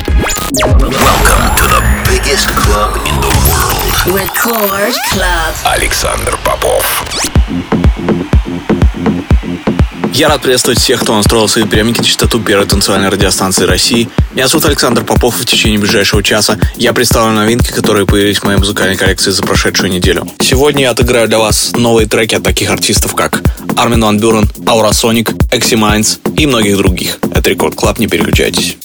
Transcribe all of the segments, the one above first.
Welcome to the biggest club in the world. Record Club. Александр Попов. Я рад приветствовать всех, кто настроил свои приемники на частоту первой танцевальной радиостанции России. Меня зовут Александр Попов, и в течение ближайшего часа я представлю новинки, которые появились в моей музыкальной коллекции за прошедшую неделю. Сегодня я отыграю для вас новые треки от таких артистов, как Armin van Buuren, Aurosonic, Экси Майнс и многих других. Это Record Club, не переключайтесь.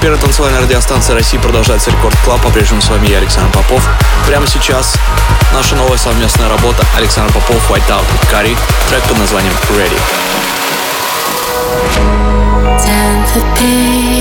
первая танцевальная радиостанция России продолжается Record Club. По-прежнему с вами я, Александр Попов. Прямо сейчас наша новая совместная работа Александр Попов, White Out Кари. Трек под названием Ready. Time for pain.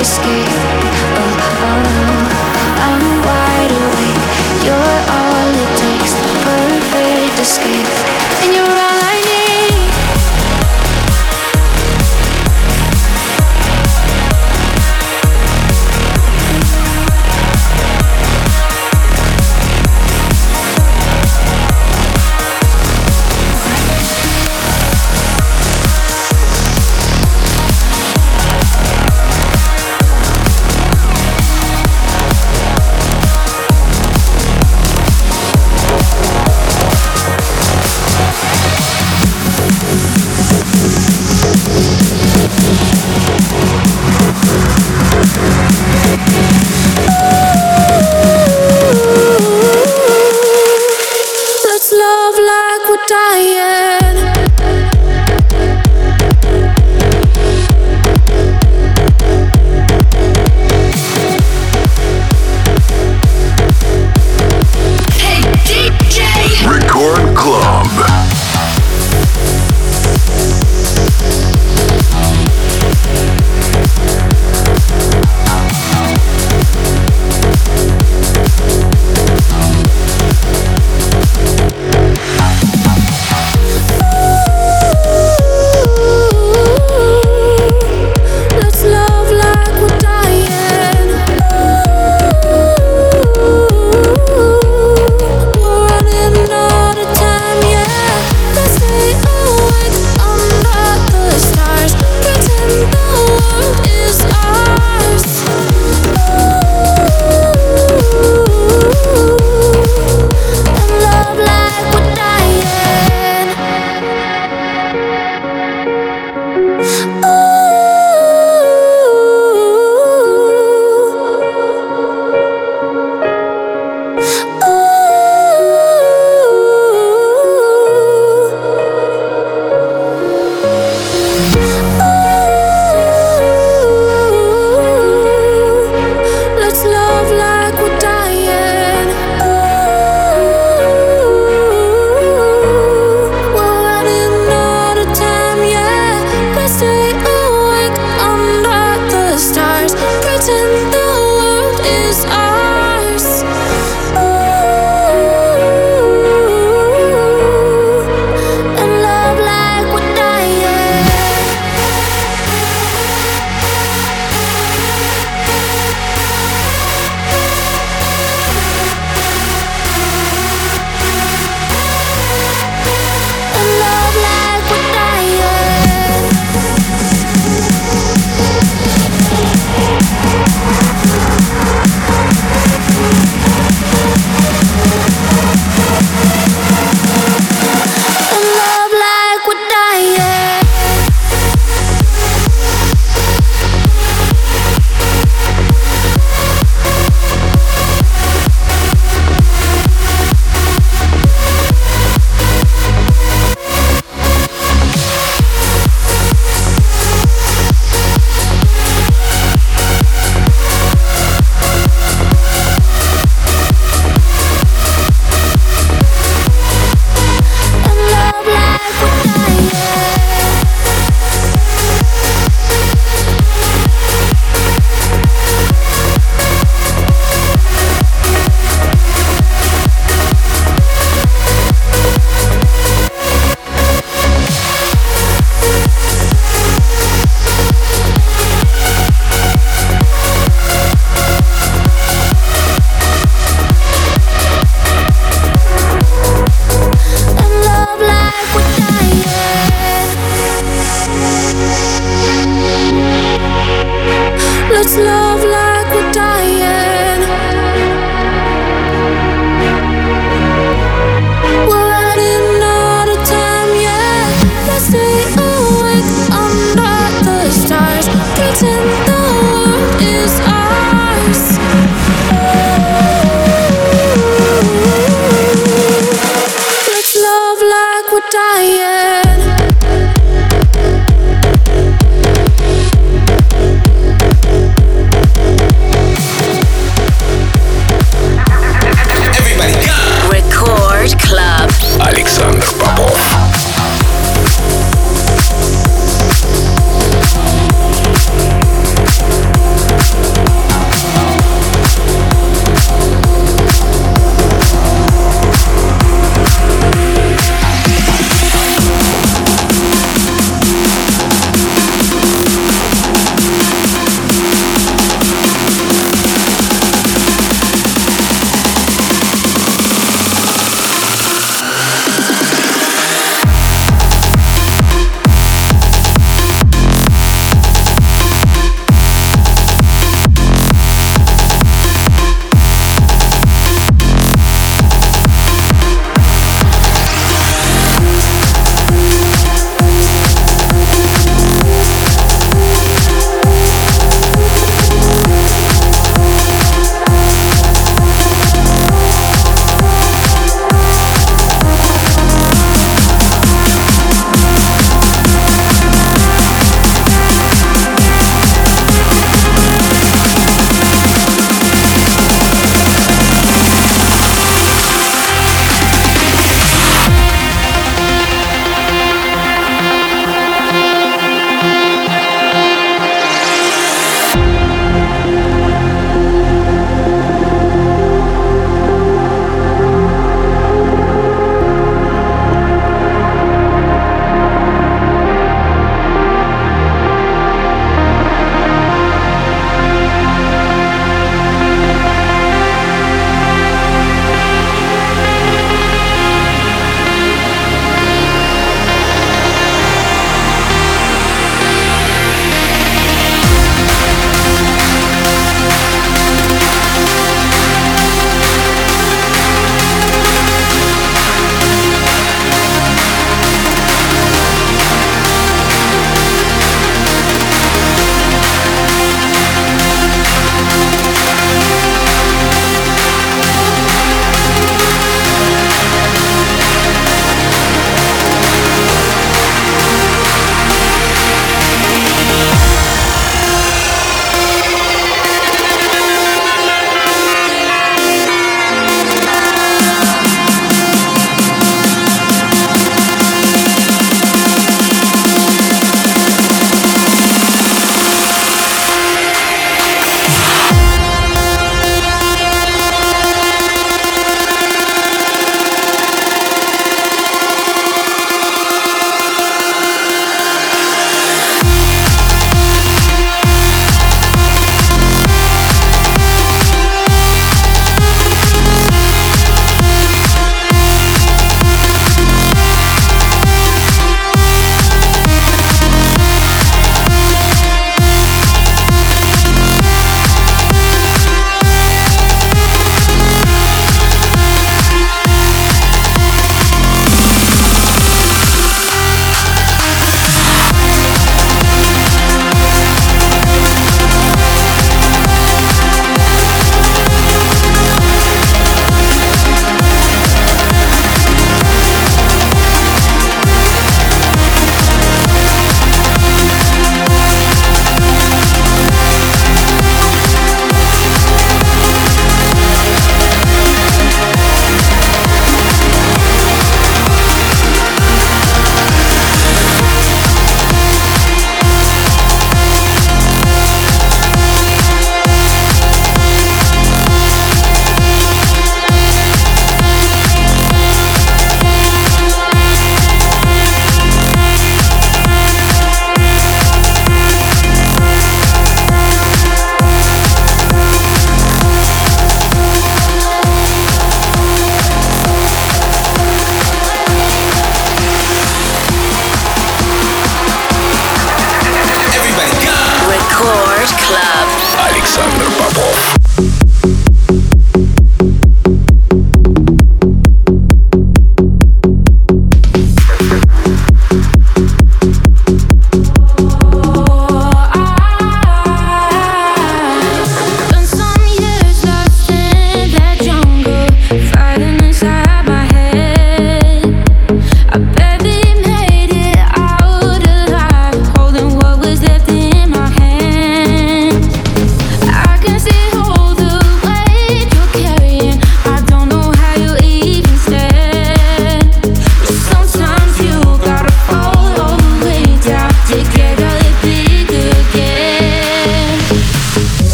Escape.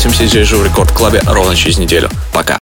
Встретимся в Рекорд Клабе ровно через неделю. Пока.